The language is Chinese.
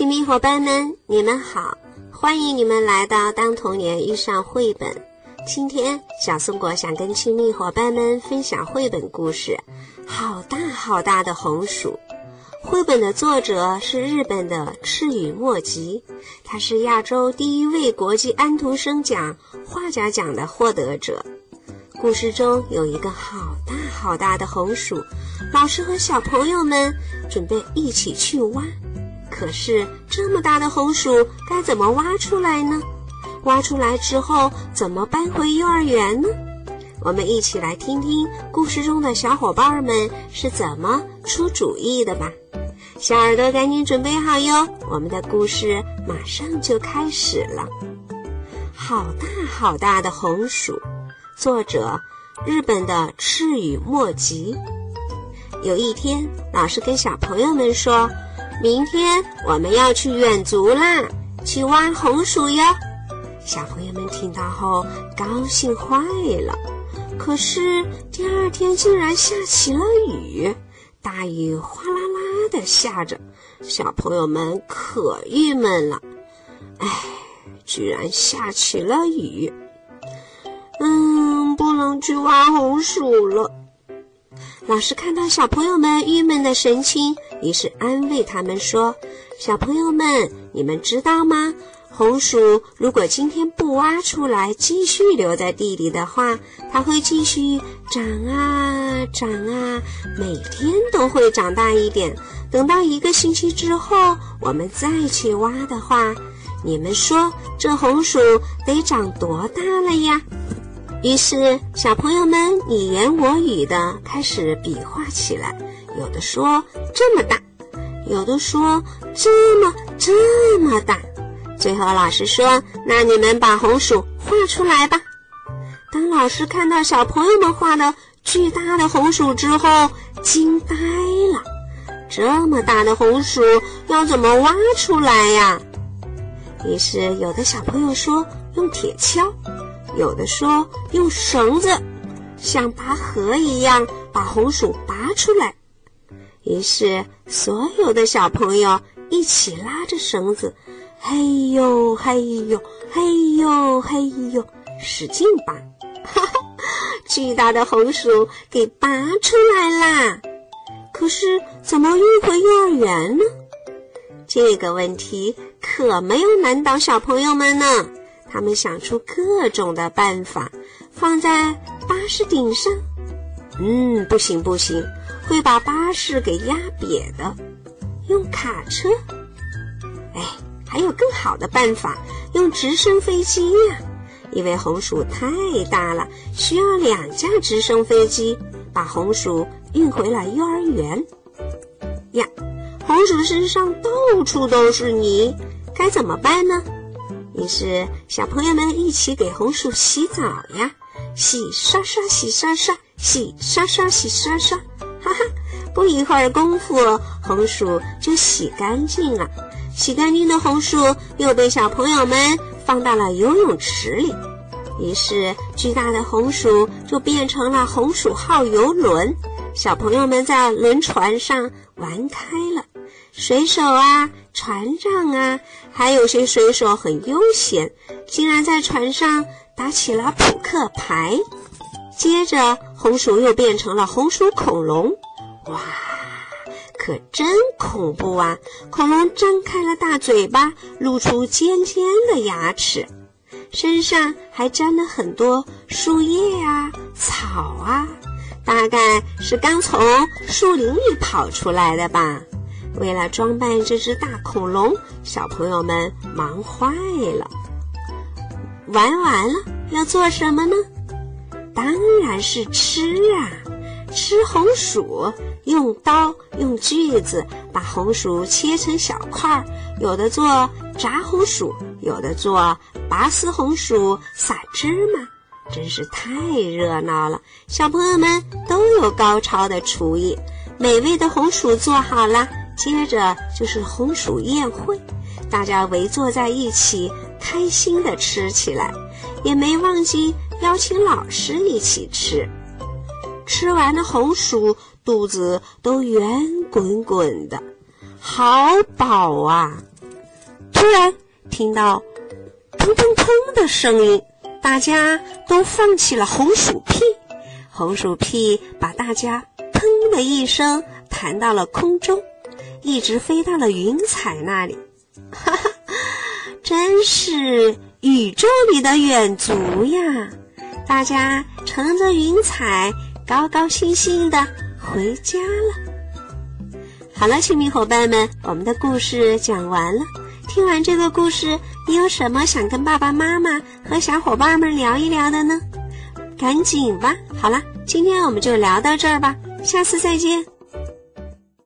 亲密伙伴们，你们好！欢迎你们来到《当童年遇上绘本》。今天，小松果想跟亲密伙伴们分享绘本故事《好大好大的红薯》。绘本的作者是日本的赤羽莫吉，他是亚洲第一位国际安徒生奖画家奖的获得者。故事中有一个好大好大的红薯，老师和小朋友们准备一起去挖。可是这么大的红薯该怎么挖出来呢？挖出来之后怎么搬回幼儿园呢？我们一起来听听故事中的小伙伴们是怎么出主意的吧。小耳朵赶紧准备好哟，我们的故事马上就开始了。好大好大的红薯，作者日本的赤羽莫吉。有一天，老师跟小朋友们说。明天我们要去远足啦，去挖红薯哟！小朋友们听到后高兴坏了。可是第二天竟然下起了雨，大雨哗啦啦的下着，小朋友们可郁闷了。唉，居然下起了雨，嗯，不能去挖红薯了。老师看到小朋友们郁闷的神情，于是安慰他们说：“小朋友们，你们知道吗？红薯如果今天不挖出来，继续留在地里的话，它会继续长啊长啊，每天都会长大一点。等到一个星期之后，我们再去挖的话，你们说这红薯得长多大了呀？”于是，小朋友们你言我语的开始比划起来，有的说这么大，有的说这么这么大。最后，老师说：“那你们把红薯画出来吧。”当老师看到小朋友们画的巨大的红薯之后，惊呆了。这么大的红薯要怎么挖出来呀？于是，有的小朋友说用铁锹。有的说用绳子，像拔河一样把红薯拔出来。于是所有的小朋友一起拉着绳子，嘿呦嘿呦嘿呦嘿呦，使劲拔，哈哈，巨大的红薯给拔出来啦！可是怎么运回幼儿园呢？这个问题可没有难倒小朋友们呢。他们想出各种的办法，放在巴士顶上。嗯，不行不行，会把巴士给压瘪的。用卡车。哎，还有更好的办法，用直升飞机呀！因为红薯太大了，需要两架直升飞机把红薯运回来幼儿园。呀，红薯身上到处都是泥，该怎么办呢？于是，小朋友们一起给红薯洗澡呀，洗刷刷，洗刷刷，洗刷刷，洗刷刷，哈哈！不一会儿功夫，红薯就洗干净了。洗干净的红薯又被小朋友们放到了游泳池里。于是，巨大的红薯就变成了红薯号游轮。小朋友们在轮船上玩开了，水手啊，船长啊。还有些水手很悠闲，竟然在船上打起了扑克牌。接着，红薯又变成了红薯恐龙，哇，可真恐怖啊！恐龙张开了大嘴巴，露出尖尖的牙齿，身上还沾了很多树叶啊、草啊，大概是刚从树林里跑出来的吧。为了装扮这只大恐龙，小朋友们忙坏了。玩完了要做什么呢？当然是吃啊！吃红薯，用刀用锯子把红薯切成小块儿，有的做炸红薯，有的做拔丝红薯撒芝麻，真是太热闹了。小朋友们都有高超的厨艺，美味的红薯做好了。接着就是红薯宴会，大家围坐在一起，开心地吃起来，也没忘记邀请老师一起吃。吃完了红薯，肚子都圆滚滚的，好饱啊！突然听到砰砰砰的声音，大家都放起了红薯屁。红薯屁把大家砰的一声弹到了空中，一直飞到了云彩那里。哈哈，真是宇宙里的远足呀！大家乘着云彩，高高兴兴的回家了。好了，亲密伙伴们，我们的故事讲完了。听完这个故事，你有什么想跟爸爸妈妈和小伙伴们聊一聊的呢？赶紧吧！好了，今天我们就聊到这儿吧，下次再见。